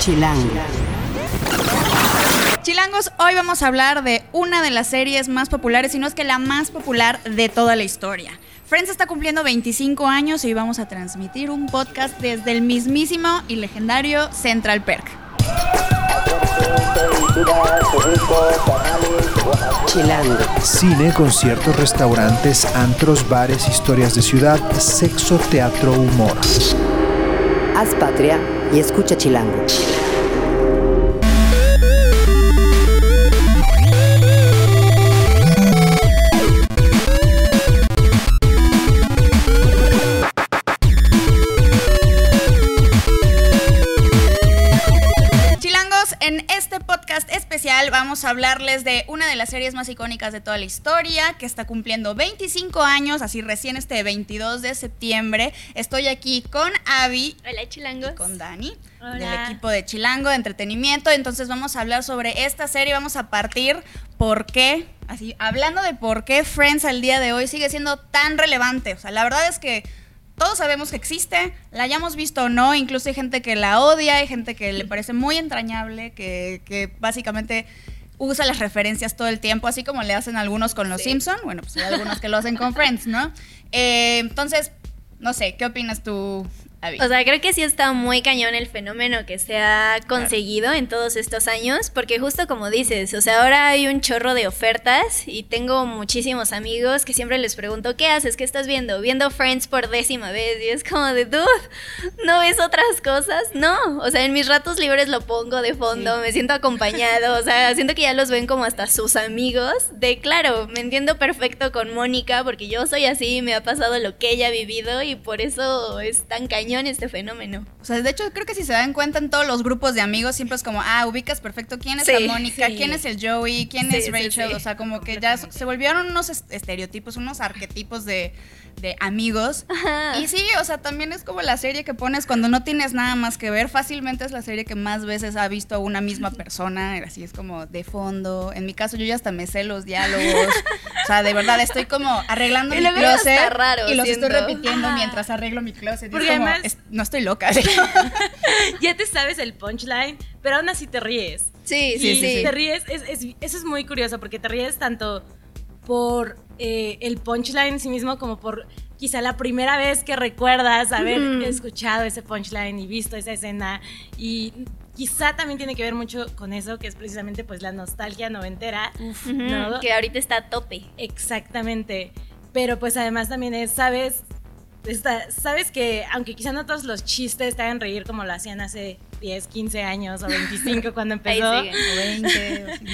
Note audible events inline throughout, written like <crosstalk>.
Chilango. Chilangos, hoy vamos a hablar de una de las series más populares, si no es que la más popular de toda la historia. Friends está cumpliendo 25 años y vamos a transmitir un podcast desde el mismísimo y legendario Central Perk. Chilango. Cine, conciertos, restaurantes, antros, bares, historias de ciudad, sexo, teatro, humor. Haz patria y escucha Chilango. Hablarles de una de las series más icónicas de toda la historia, que está cumpliendo 25 años, así recién este 22 de septiembre. Estoy aquí con Avi Hola, chilangos. y con Dani, Hola. del equipo de Chilango de Entretenimiento. Entonces vamos a hablar sobre esta serie, vamos a partir por qué, así, hablando de por qué Friends al día de hoy sigue siendo tan relevante. O sea, la verdad es que todos sabemos que existe, la hayamos visto o no, incluso hay gente que la odia, hay gente que le parece muy entrañable, que, que básicamente usa las referencias todo el tiempo, así como le hacen algunos con los Sí. Simpson, bueno, pues hay algunos que lo hacen con Friends, ¿no? Eh, entonces, no sé, ¿qué opinas tú? O sea, creo que sí está muy cañón el fenómeno que se ha conseguido en todos estos años, porque justo como dices, o sea, ahora hay un chorro de ofertas y tengo muchísimos amigos que siempre les pregunto, ¿qué haces? ¿Qué estás viendo? Viendo Friends por décima vez y es como de, dude, ¿no ves otras cosas? No, o sea, en mis ratos libres lo pongo de fondo, me siento acompañado, o sea, <laughs> siento que ya los ven como hasta sus amigos, de claro, me entiendo perfecto con Mónica, porque yo soy así, me ha pasado lo que ella ha vivido y por eso es tan cañón este fenómeno. O sea, de hecho, creo que si se dan cuenta en todos los grupos de amigos, siempre es como, ah, ubicas perfecto quién es Sí, la Mónica, sí. quién es el Joey, quién Sí, es Rachel. O sea, como que ya se volvieron unos est- estereotipos, unos arquetipos de, de amigos. Y sí, o sea, también es como la serie que pones cuando no tienes nada más que ver. Fácilmente es la serie que más veces ha visto a una misma persona. Así es como de fondo. En mi caso, yo ya hasta me sé los diálogos. O sea, de verdad, estoy como arreglando Y mi closet. raro, y los siento. estoy repitiendo Ajá. mientras arreglo mi closet. Porque es es- no estoy loca. <laughs> <laughs> ya te sabes el punchline, pero aún así te ríes. Sí, y sí, sí. te ríes, es- es- eso es muy curioso porque te ríes tanto por eh, el punchline en sí mismo como por quizá la primera vez que recuerdas haber Ujú. escuchado ese punchline y visto esa escena y quizá también tiene que ver mucho con eso que es precisamente pues la nostalgia noventera, ¿no? Que ahorita está a tope. Exactamente. Pero pues además también es, sabes, está- sabes que aunque quizá no todos los chistes te hagan reír como lo hacían hace 10, 15 años o 25 <laughs> cuando Ahí empezó, siguen. O 20, o así.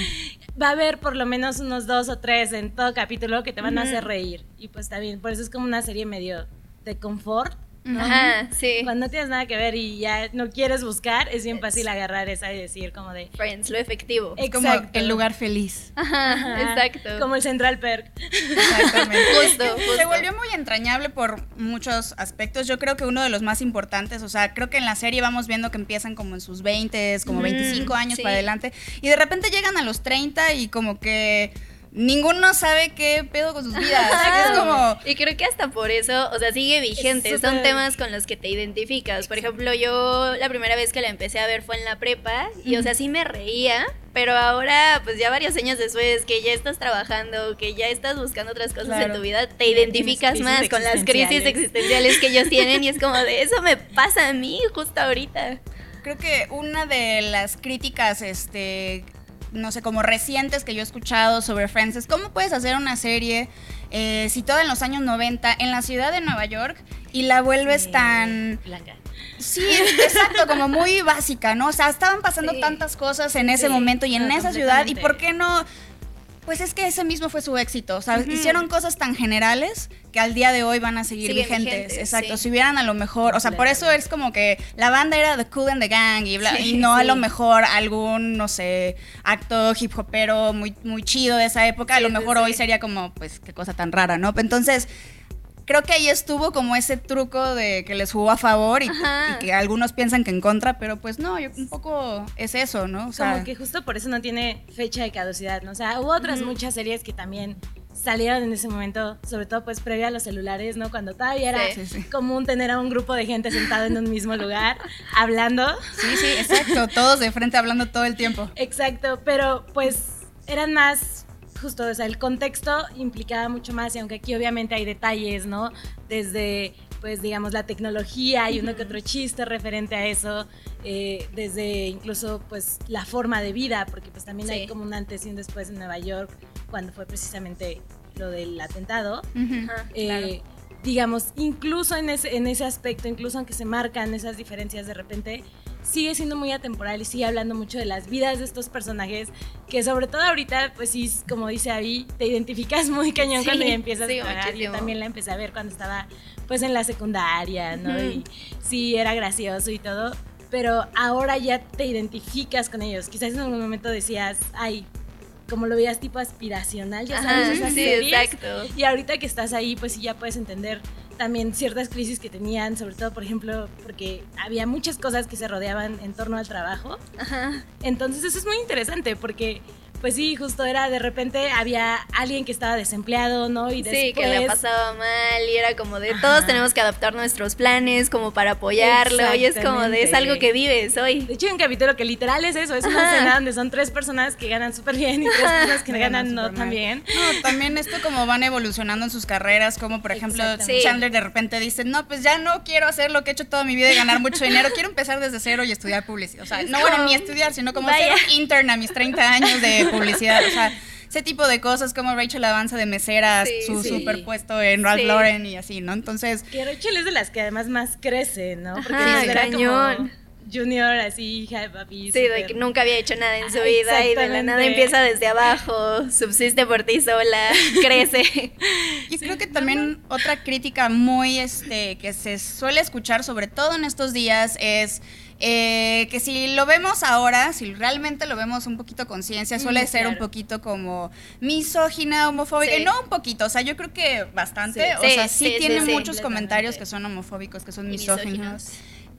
<laughs> va a haber por lo menos unos dos o tres en todo capítulo que te van a hacer reír. Y pues está bien, por eso es como una serie medio de confort. ¿No? Ajá, sí. Cuando no tienes nada que ver y ya no quieres buscar, es bien fácil agarrar esa y decir como de... Friends, lo efectivo. Es como Exacto. el lugar feliz. Ajá, Ajá, exacto. Como el Central Perk. Exactamente. Justo, <laughs> justo. Se volvió muy entrañable por muchos aspectos. Yo creo que uno de los más importantes, o sea, creo que en la serie vamos viendo que empiezan como en sus 20, como Mm, 25 años sí. para adelante, y de repente llegan a los 30 y como que ninguno sabe qué pedo con sus vidas. es como... Y creo que hasta por eso, o sea, sigue vigente. Son temas con los que te identificas. Por ejemplo, yo la primera vez que la empecé a ver fue en la prepa y, o sea, sí me reía, pero ahora, pues ya varios años después, que ya estás trabajando, que ya estás buscando otras cosas Claro. en tu vida, te identificas más con las crisis existenciales que ellos tienen y es como de eso me pasa a mí justo ahorita. Creo que una de las críticas, este, no sé, como recientes que yo he escuchado sobre Friends es cómo puedes hacer una serie eh, situada en los años 90 en la ciudad de Nueva York y la vuelves Sí, tan... Blanca. Sí, exacto, como muy básica, ¿no? O sea, estaban pasando Sí. tantas cosas en ese Sí, momento y en no, esa ciudad y por qué no... Pues es que ese mismo fue su éxito. O sea, hicieron cosas tan generales que al día de hoy van a seguir vigentes. Exacto. sí. Si hubieran a lo mejor, o sea, por eso es como que la banda era The Cool and the Gang y, bla- Sí, y no a lo mejor algún, no sé, acto hip hopero muy, muy chido de esa época. A lo mejor hoy sería como, pues, qué cosa tan rara, ¿no? Entonces, creo que ahí estuvo como ese truco de que les jugó a favor y, que algunos piensan que en contra, pero pues no, yo, un poco es eso, ¿no? O sea, como que justo por eso no tiene fecha de caducidad, ¿no? O sea, hubo otras muchas series que también salieron en ese momento, sobre todo pues previo a los celulares, ¿no? Cuando todavía era Sí, sí, sí. común tener a un grupo de gente sentado en un mismo lugar hablando. Sí, sí, exacto. Todos de frente hablando todo el tiempo. Exacto, pero pues eran más justo, o sea, el contexto implicaba mucho más y aunque aquí obviamente hay detalles, ¿no? Desde pues digamos la tecnología y uno que otro chiste referente a eso, eh, desde incluso pues la forma de vida, porque pues también hay como un antes y un después en Nueva York cuando fue precisamente lo del atentado. Eh, claro. digamos, incluso en ese, en ese aspecto, incluso aunque se marcan esas diferencias de repente, sigue siendo muy atemporal y sigue hablando mucho de las vidas de estos personajes, que sobre todo ahorita, pues sí, como dice Abby, te identificas muy cañón Sí, cuando ya empiezas sí, a cagar. Yo también la empecé a ver cuando estaba pues en la secundaria, ¿no? Ujú. Y sí, era gracioso y todo, pero ahora ya te identificas con ellos. Quizás en algún momento decías, ay, como lo veías tipo aspiracional, ya sabes, Ajá, esas sí, series. exacto. Y ahorita que estás ahí, pues sí ya puedes entender también ciertas crisis que tenían, sobre todo, por ejemplo, porque había muchas cosas que se rodeaban en torno al trabajo. Ajá. Entonces eso es muy interesante porque, pues sí, justo era de repente había alguien que estaba desempleado, ¿no? Y Sí, que la pasaba mal y era como de todos tenemos que adaptar nuestros planes como para apoyarlo y es como de es algo que vives hoy. De hecho, hay un capítulo que literal es eso, es una Ajá. escena donde son tres personas que ganan súper bien y tres personas que ganan ganan no tan bien. No, también esto como van evolucionando en sus carreras, como por ejemplo. Chandler de repente dice, no, pues ya no quiero hacer lo que he hecho toda mi vida y ganar mucho dinero, quiero empezar desde cero y estudiar publicidad. O sea, no bueno, ni estudiar, sino como vaya. ser intern a mis 30 años de publicidad. O sea, ese tipo de cosas como Rachel avanza de mesera, Sí, su sí. superpuesto en Ralph Sí. Lauren y así, ¿no? Entonces, Que Rachel es de las que además más crece, ¿no? Porque Ajá, era cañón. como junior, así, hija de papi. Sí, de que nunca había hecho nada en su Ah, vida y de la nada empieza desde abajo, subsiste por ti sola, <laughs> crece. Yo creo que también otra crítica muy este que se suele escuchar, sobre todo en estos días, es eh, que si lo vemos ahora, si realmente lo vemos un poquito con conciencia, suele Mm, ser un poquito como misógina, homofóbica, Sí. no un poquito, o sea, yo creo que bastante, Sí. o sea, sí, tiene muchos comentarios que son homofóbicos, que son misóginos.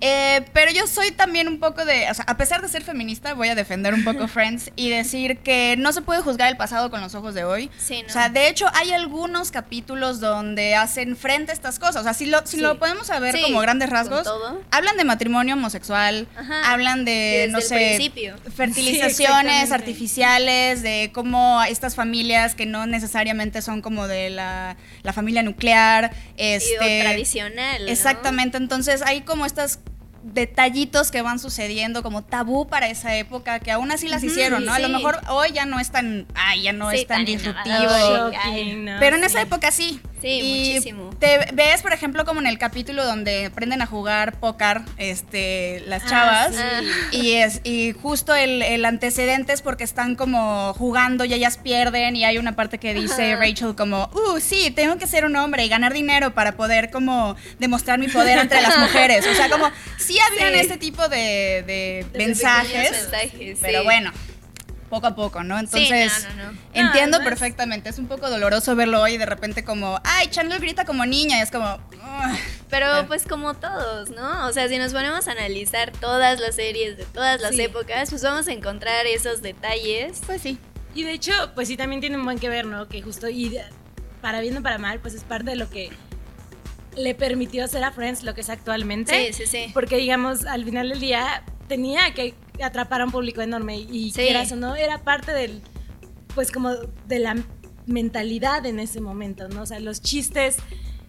Eh, pero yo soy también un poco de, o sea, a pesar de ser feminista, voy a defender un poco <laughs> Friends y decir que no se puede juzgar el pasado con los ojos de hoy. Sí, ¿no? O sea, de hecho, hay algunos capítulos donde hacen frente a estas cosas. O sea, si lo, si Sí. lo podemos saber Sí, como grandes rasgos, todo. hablan de matrimonio homosexual, Ajá. hablan de, no sé, principio. <laughs> fertilizaciones artificiales, de cómo estas familias que no necesariamente son como de la, la familia nuclear, Y o este, tradicional. ¿no? Exactamente, entonces hay como estas detallitos que van sucediendo como tabú para esa época que aún así las hicieron, ¿no? A lo mejor hoy ya no es tan, ay, ya no Sí, es tan, tan disruptivo. Pero en esa época sí. Sí, Y muchísimo. Te ves, por ejemplo, como en el capítulo donde aprenden a jugar póker este, las Ah, chavas. sí. Y es y justo el, el antecedente es porque están como jugando y ellas pierden y hay una parte que dice Ajá. Rachel como, uh, sí, tengo que ser un hombre y ganar dinero para poder como demostrar mi poder entre las mujeres. O sea, como sí habían Sí. este tipo de, de mensajes, mensajes, pero sí. bueno. Poco a poco, ¿no? Entonces, Sí, no, no, no. entiendo No, además- perfectamente. Es un poco doloroso verlo hoy y de repente como, ay, Chandler grita como niña. Y es como, "Ugh". Pero Claro. pues como todos, ¿no? O sea, si nos ponemos a analizar todas las series de todas las Sí. épocas, pues vamos a encontrar esos detalles. pues sí. Y de hecho, pues sí, también tiene un buen que ver, ¿no? Que justo, y de- para bien o para mal, pues es parte de lo que le permitió hacer a Friends lo que es actualmente. Sí, sí, sí. Porque, digamos, al final del día tenía que atrapar a un público enorme y Sí. quieras o no, era parte del, pues como de la mentalidad en ese momento, ¿no? O sea, los chistes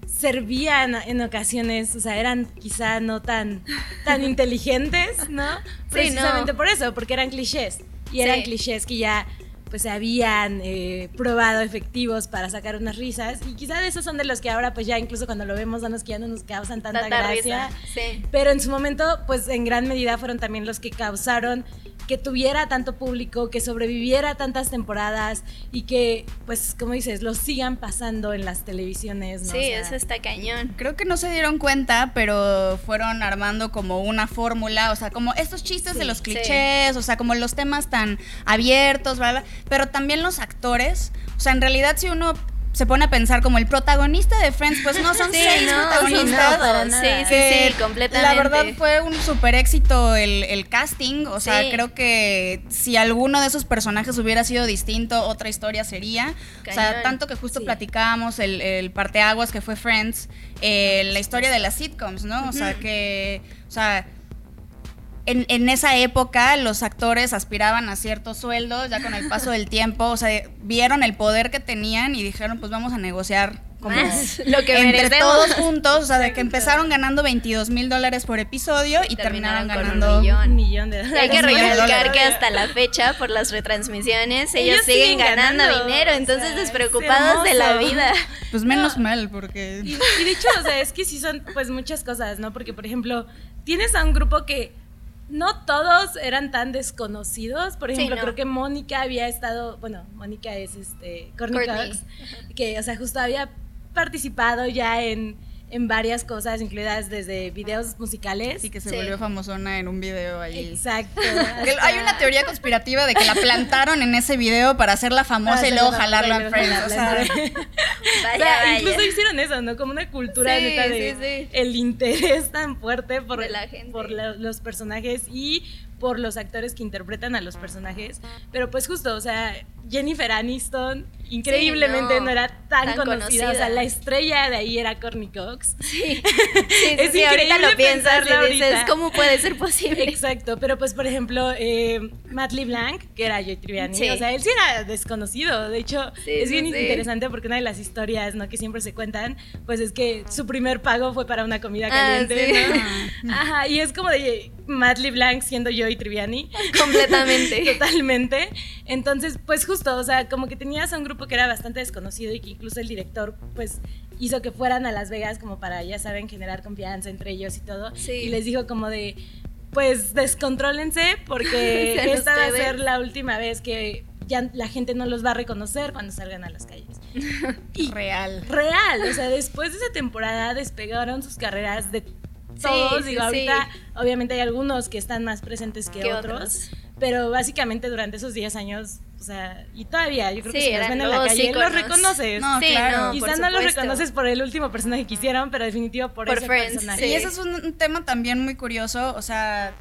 servían en ocasiones, o sea, eran quizá no tan, tan <laughs> inteligentes, ¿no? Precisamente no. por eso, porque eran clichés. Y eran Sí. clichés que ya pues se habían eh, probado efectivos para sacar unas risas y quizá de esos son de los que ahora pues ya incluso cuando lo vemos son los que ya no nos causan tanta, Tanta gracia. Sí. pero en su momento, pues en gran medida fueron también los que causaron que tuviera tanto público, que sobreviviera tantas temporadas y que, pues, como dices, lo sigan pasando en las televisiones, ¿no? Sí, O sea, eso está cañón. Creo que no se dieron cuenta, pero fueron armando como una fórmula, o sea, como estos chistes de los sí. clichés, o sea, como los temas tan abiertos, bla, bla, pero también los actores, o sea, en realidad si uno se pone a pensar como el protagonista de Friends, pues no son Sí, seis no, protagonistas. sí, no, para nada. Sí, sí, que sí, completamente. La verdad fue un super éxito el, el casting. O sea, Sí. creo que si alguno de esos personajes hubiera sido distinto, otra historia sería. O sea, tanto que justo Sí. platicábamos el, el parteaguas que fue Friends, eh, la historia de las sitcoms, ¿no? O sea, que. O sea. En, en esa época los actores aspiraban a ciertos sueldos, ya con el paso del <laughs> tiempo, o sea, vieron el poder que tenían y dijeron, pues vamos a negociar como Más, lo que entre merecemos. todos juntos, o sea, de que empezaron ganando 22 mil dólares por episodio y, Y terminaron, terminaron con un ganando millón. Un millón de Y dólares. hay que recalcar que hasta la fecha, por las retransmisiones, ellos, Ellos siguen, siguen ganando, ganando, dinero, o entonces sea, despreocupados de la vida. <laughs> Pues menos mal, porque... Y, y de hecho, o sea, es que sí son pues muchas cosas, ¿no? Porque, por ejemplo, tienes a un grupo que no todos eran tan desconocidos. Por Sí, ejemplo, no. creo que Mónica había estado, bueno, Mónica es este Courtney Courtney. Cox, que, o sea, justo había participado ya en, en varias cosas, incluidas desde videos musicales. Sí, que se Sí. volvió famosona en un video ahí. Exacto. <laughs> Hasta- hay una teoría conspirativa de que la plantaron en ese video para hacerla famosa y luego jalarla y Friends. luego O sea, jalarla. Vaya, O sea, vaya. incluso hicieron eso, ¿no? Como una cultura Sí, neta de sí, sí. el interés tan fuerte por, De la gente. por la- los personajes y por los actores que interpretan a los personajes. Pero pues justo, o sea, Jennifer Aniston increíblemente Sí, no, no, era tan, tan conocida. conocida. O sea, la estrella de ahí era Courtney Cox. Sí, <laughs> sí, sí, Es sí, ahorita increíble lo piensas y dices. ¿cómo puede ser posible? Exacto, pero pues por ejemplo, eh, Matt LeBlanc, que era Joey Tribbiani, o sea, él sí era desconocido, de hecho, es bien interesante porque una de las historias, ¿no? que siempre se cuentan, pues es que su primer pago fue para una comida Ah, caliente, sí. ¿no? <laughs> Ajá, y es como de Matt LeBlanc siendo Joey Tribbiani. Completamente. <laughs> Totalmente. Entonces, pues justo, o sea, como que tenías a un grupo que era bastante desconocido y que incluso el director, pues, hizo que fueran a Las Vegas como para, ya saben, generar confianza entre ellos y todo. Sí. Y les dijo como de, pues, descontrólense porque <laughs> esta va a ser la última vez que ya la gente no los va a reconocer cuando salgan a las calles. <laughs> Y real. real, o sea, después de esa temporada despegaron sus carreras de todos, sí, digo, sí. ahorita obviamente hay algunos que están más presentes que Que otros, otros. pero básicamente durante esos 10 años, o sea, y todavía, yo creo que Sí, si los ven en la los calle, íconos. los reconoces. No, Sí, claro. no, Quizá por no los reconoces por el último personaje que hicieron, pero definitivo por, Por ese Friends, personaje. sí. Y ese es un, un tema también muy curioso, o sea,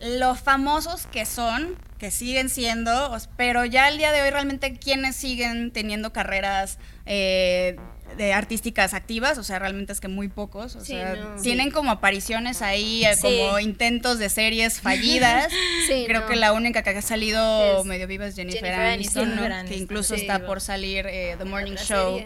lo famosos que son, que siguen siendo, pero ya al día de hoy realmente quienes siguen teniendo carreras eh, de artísticas activas, o sea, realmente es que muy pocos, o Sí, sea, no. tienen como apariciones ahí, eh, Sí. como intentos de series fallidas. <laughs> Sí, Creo no. que la única que ha salido Es medio viva es Jennifer, Jennifer Aniston, Aniston. ¿no? Que incluso sí. está por salir eh, The Morning Show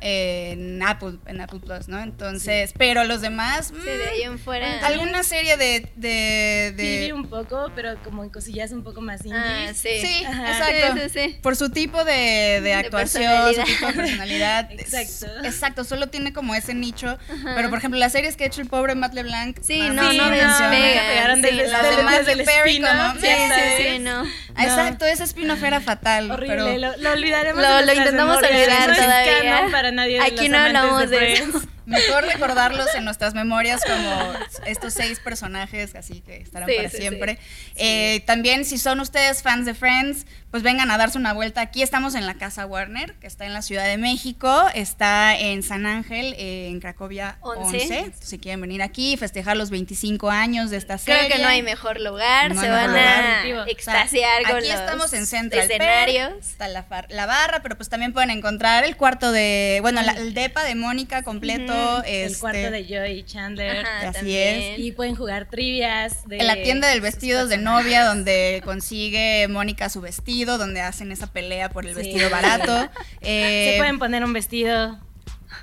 en Apple, en Apple Plus, ¿no? Entonces, pero los demás, Sí, de ahí en fuera. mm, alguna serie de, de, de- un poco, pero como en cosillas un poco más indies. Ah, sí. Exacto. Sí, sí, sí. Por su tipo de, de De actuación, su tipo de personalidad. <laughs> Exacto. Es- Exacto, solo tiene como ese nicho. Pero por ejemplo, las series que ha hecho el pobre Matt LeBlanc. Sí, no, más Sí, no funciona. despega. pegaron sí, las de Matthew Perry como- Sí, sí, sí, no. Exacto, ese spin-off era fatal. Horrible, pero- lo, lo olvidaremos. Lo- lo intentamos olvidar no es todavía. canon para nadie de Aquí no hablamos de eso. <laughs> Mejor recordarlos en nuestras memorias como estos seis personajes, así que estarán Sí, para sí, siempre. Eh, también, si son ustedes fans de Friends, pues vengan a darse una vuelta. Aquí estamos en la Casa Warner, que está en la Ciudad de México, está en San Ángel, eh, en Cracovia 11. Once. Si quieren venir aquí festejar los 25 años de esta Creo serie. que no hay mejor lugar, No se hay mejor van lugar. a Definitivo. O sea, extasiar con aquí los estamos en Central escenarios. está la, far- la barra, pero pues también pueden encontrar el cuarto de, bueno, la- el depa de Mónica completo. El este, cuarto de Joy Chandler. Ajá, así también. Y pueden jugar trivias. De En la tienda del vestidos de novia, donde consigue Mónica su vestido, donde hacen esa pelea por el Sí. vestido barato. <laughs> eh, Se pueden poner un vestido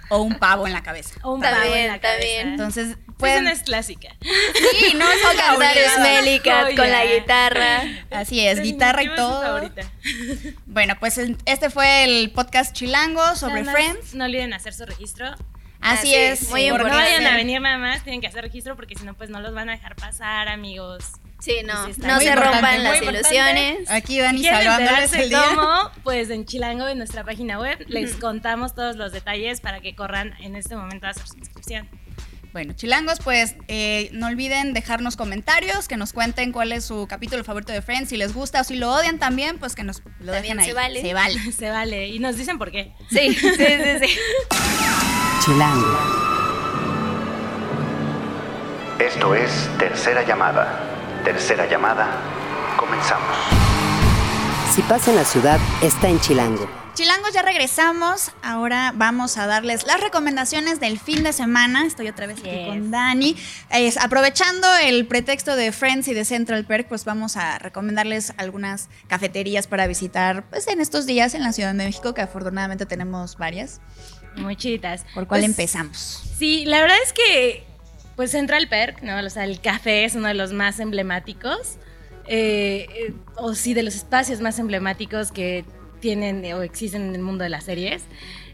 o un pavo en la cabeza. o un Está pavo en la está cabeza. bien. Entonces, Pues pueden. una es clásica. Sí, no, <laughs> es O cantar. Smelly Cat con la Joya. Así guitarra. es, guitarra y todo. favorita. <laughs> Bueno, pues este fue el podcast Chilango sobre Friends. No olviden hacer su registro. Así Así es. muy Por no importante. vayan a venir nada más, tienen que hacer registro porque si no, pues no los van a dejar pasar, amigos. Sí, no, Sí, no se importante, rompan muy las importante. ilusiones. Aquí Dani Si quieren salvándoles el día. cómo, pues en Chilango, en nuestra página web, les contamos todos los detalles para que corran en este momento a hacer su inscripción. Bueno, chilangos, pues eh, no olviden dejarnos comentarios, que nos cuenten cuál es su capítulo favorito de Friends, si les gusta o si lo odian también, pues que nos lo También dejen ahí. se vale. Se vale. <laughs> Se vale. Y nos dicen por qué. Sí, sí, sí, sí. <laughs> Chilango. Esto es Tercera Llamada. Tercera Llamada. Comenzamos. Si pasa en la ciudad, está en Chilango. Chilangos, ya regresamos. Ahora vamos a darles las recomendaciones del fin de semana. Estoy otra vez aquí Yes. con Dani. Aprovechando el pretexto de Friends y de Central Perk, pues vamos a recomendarles algunas cafeterías para visitar pues, en estos días en la Ciudad de México, que afortunadamente tenemos varias. Muy chiditas. ¿Por cuál Pues, empezamos? Sí, la verdad es que, pues Central Perk, ¿no? O sea, el café es uno de los más emblemáticos. eh, eh, o sí, de los espacios más emblemáticos que tienen o existen en el mundo de las series.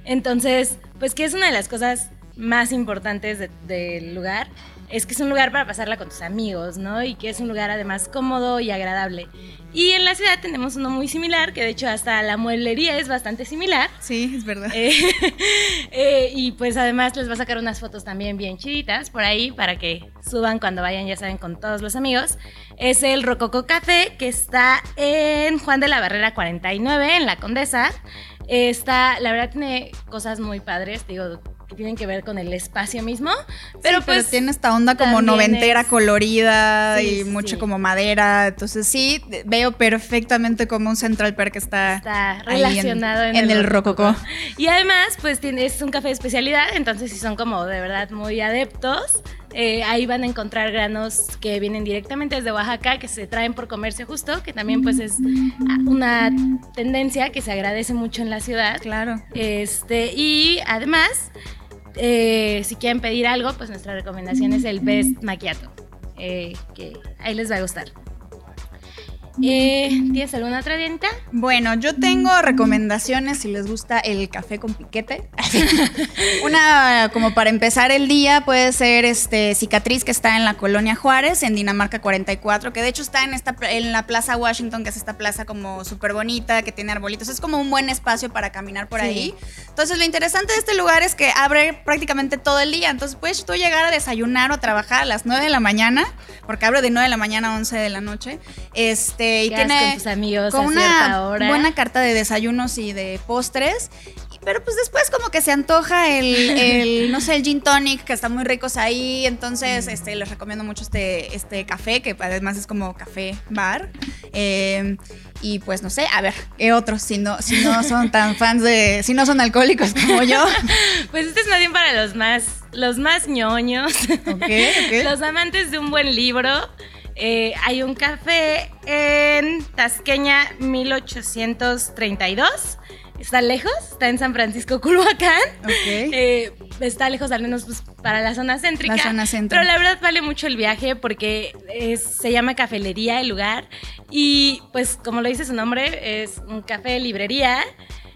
Entonces, pues que es una de las cosas más importantes de- del lugar, es que es un lugar para pasarla con tus amigos, ¿no? Y que es un lugar además cómodo y agradable. Y en la ciudad tenemos uno muy similar, que de hecho hasta la mueblería es bastante similar. Sí, es verdad. Eh, <laughs> eh, y pues además les va a sacar unas fotos también bien chiditas por ahí para que suban cuando vayan, ya saben, con todos los amigos. Es el Rococo Café que está en Juan de la Barrera 49, en La Condesa. Está, la verdad tiene cosas muy padres, digo, que tienen que ver con el espacio mismo. Pero Sí, pues tiene esta onda como noventera es- colorida Sí, y mucho como madera. Entonces sí, veo perfectamente como un Central Perk está, está en- relacionado en, en el rococó. Y además, pues tiene, es un café de especialidad, entonces si son como de verdad muy adeptos, eh, ahí van a encontrar granos que vienen directamente desde Oaxaca, que se traen por comercio justo, que también pues es una tendencia que se agradece mucho en la ciudad. Claro. Este, y además, eh, si quieren pedir algo, pues nuestra recomendación es el Best Macchiato, eh, que ahí les va a gustar. Eh, ¿Tienes alguna otra dienta? Bueno, yo tengo recomendaciones si les gusta el café con piquete. <laughs> Una, como para empezar el día, puede ser este Cicatriz, que está en la colonia Juárez, en Dinamarca 44, que de hecho está en, esta, en la Plaza Washington, que es esta plaza como súper bonita, que tiene arbolitos. Es como un buen espacio para caminar por Sí. ahí. Entonces, lo interesante de este lugar es que abre prácticamente todo el día. Entonces, puedes tú llegar a desayunar o a trabajar a las 9 de la mañana, porque abre de 9 de la mañana a 11 de la noche. Este, y tiene con tus amigos con a una hora. buena carta de desayunos y de postres. Pero pues después como que se antoja el, el, <laughs> no sé, el gin tonic, que están muy ricos ahí. Entonces, este, les recomiendo mucho este, este café, que además es como café bar. Eh, y pues no sé, a ver, ¿qué otros? Si no, si no son <laughs> tan fans de, si no son alcohólicos como yo. <laughs> Pues este es más bien para los más, los más ñoños, Ok, ok. los amantes de un buen libro. Eh, hay un café en Tasqueña 1832. Está lejos, está en San Francisco, Culhuacán. Eh, está lejos al menos pues, para la zona céntrica. La zona centro. Pero la verdad vale mucho el viaje porque es- se llama Cafelería el lugar. Y pues como lo dice su nombre, es un café librería.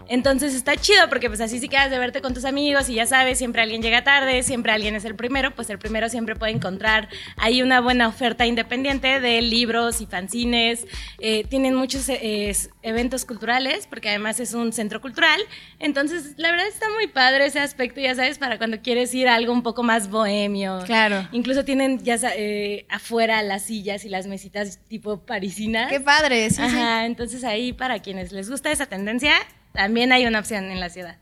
Entonces está chido porque pues así si quedas de verte con tus amigos y ya sabes, siempre alguien llega tarde, siempre alguien es el primero, pues el primero siempre puede encontrar ahí una buena oferta independiente de libros y fanzines. Eh, tienen muchos eh, eventos culturales porque además es un centro cultural. Entonces la verdad está muy padre ese aspecto, ya sabes, para cuando quieres ir a algo un poco más bohemio. Claro. Incluso tienen ya eh, afuera las sillas y las mesitas tipo parisinas. Qué padre, sí, sí. Entonces ahí para quienes les gusta esa tendencia, también hay una opción en la ciudad.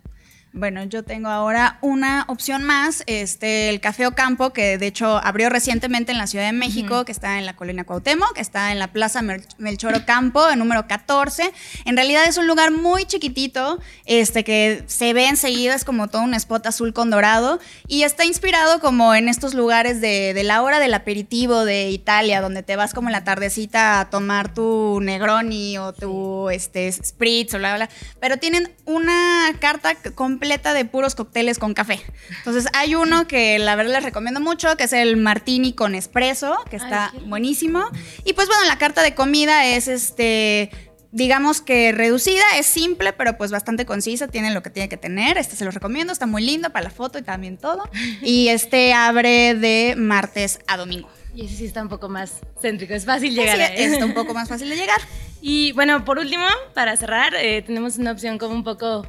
Bueno, yo tengo ahora una opción más, este, el Café Ocampo, que de hecho abrió recientemente en la Ciudad de México, que está en la colonia Cuauhtémoc, que está en la Plaza Mel- Melchor Ocampo, el número 14. En realidad es un lugar muy chiquitito, este, que se ve enseguida, es como todo un spot azul con dorado, y está inspirado como en estos lugares de, de la hora del aperitivo de Italia, donde te vas como en la tardecita a tomar tu Negroni o tu este, Spritz o bla, bla, bla. Pero tienen una carta c- completa de puros cócteles con café. Entonces hay uno que la verdad les recomiendo mucho, que es el Martini con espresso, que está Ay, buenísimo. Y pues bueno, la carta de comida es este digamos que reducida, es simple, pero pues bastante concisa, tiene lo que tiene que tener. Este se los recomiendo, está muy lindo para la foto y también todo. Y este abre de martes a domingo. Y ese sí está un poco más céntrico, es fácil llegar Así ahí. está un poco más fácil de llegar. Y bueno, por último, para cerrar, eh, tenemos una opción como un poco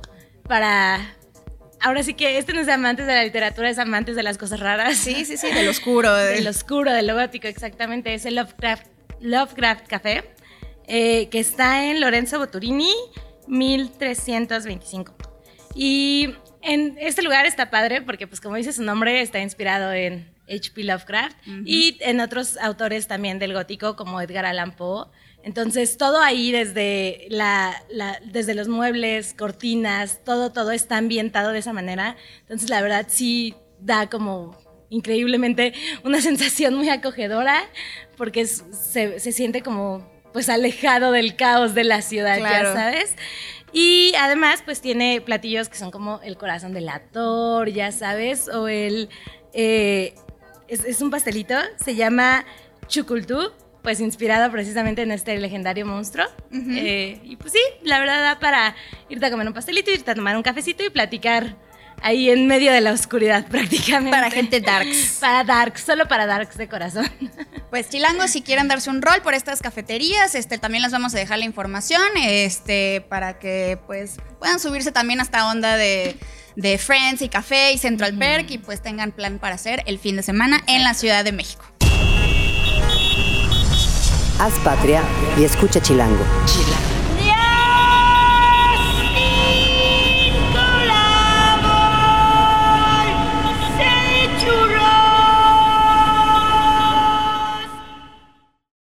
para ahora sí que este no es amantes de la literatura, es amantes de las cosas raras. Sí, sí, sí, del oscuro. De... <laughs> Del oscuro, de lo gótico, exactamente. Es el Lovecraft, Lovecraft Café, eh, que está en Lorenzo Boturini, 1325. Y en este lugar está padre porque, pues como dice su nombre, está inspirado en H.P. Lovecraft y en otros autores también del gótico como Edgar Allan Poe. Entonces, todo ahí, desde, la, desde los muebles, cortinas, todo, todo está ambientado de esa manera. Entonces, la verdad, sí da como increíblemente una <laughs> sensación muy acogedora, porque se, se, siente como pues alejado del caos de la ciudad, ya sabes. Y además, pues tiene platillos que son como el corazón del ator, ya sabes, o el... Eh, es, es, un pastelito, se llama chucultú, pues inspirado precisamente en este legendario monstruo. Eh, y pues sí, la verdad da para irte a comer un pastelito, irte a tomar un cafecito y platicar ahí en medio de la oscuridad <laughs> prácticamente. Para gente darks. <laughs> Para darks, solo para darks de corazón. <laughs> Pues chilangos, si quieren darse un rol por estas cafeterías, este, también les vamos a dejar la información, este, para que pues puedan subirse también a esta onda de, de Friends y Café y Central Perk y pues tengan plan para hacer el fin de semana en la Ciudad de México. Haz patria y escucha Chilango. Chilango.